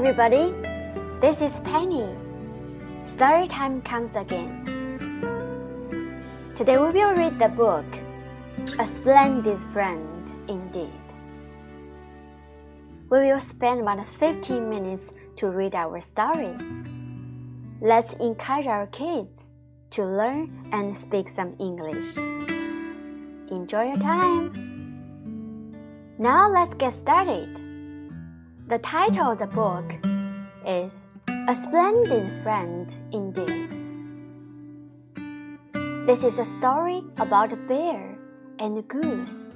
everybody. This is Penny. Story time comes again. Today we will read the book A Splendid Friend Indeed. We will spend about 15 minutes to read our story. Let's encourage our kids to learn and speak some English. Enjoy your time. Now let's get started. The title of the book is A Splendid Friend Indeed. This is a story about a bear and a goose.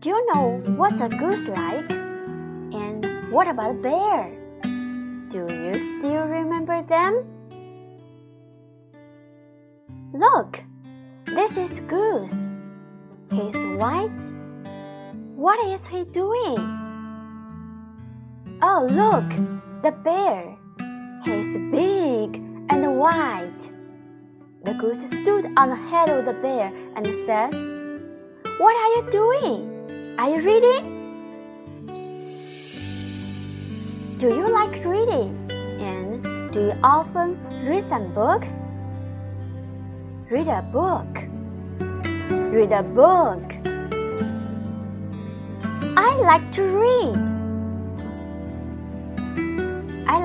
Do you know what's a goose like? And what about a bear? Do you still remember them? Look, this is Goose. He's white. What is he doing? Oh, look, the bear. He's big and white. The goose stood on the head of the bear and said, What are you doing? Are you reading? Do you like reading? And do you often read some books? Read a book. Read a book. I like to read.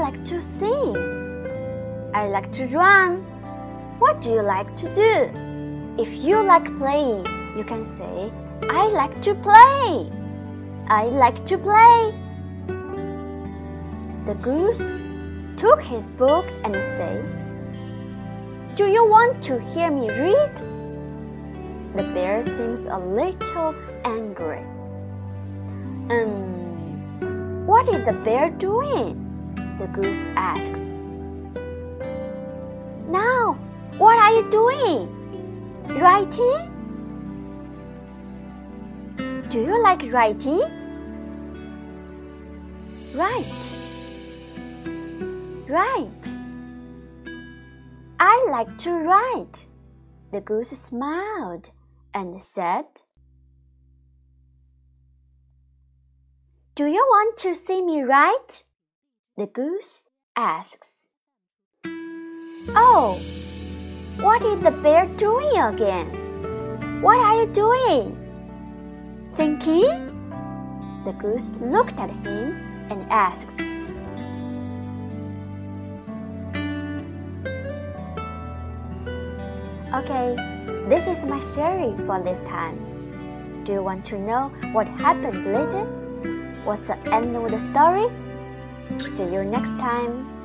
Like to sing. I like to run. What do you like to do? If you like playing, you can say, I like to play. I like to play. The goose took his book and said, Do you want to hear me read? The bear seems a little angry. Um, what is the bear doing? The goose asks. Now, what are you doing? Writing? Do you like writing? Right. Right. I like to write. The goose smiled and said, Do you want to see me write? The goose asks. Oh, what is the bear doing again? What are you doing? Thinking? The goose looked at him and asked. Okay, this is my story for this time. Do you want to know what happened later? What's the end of the story? See you next time.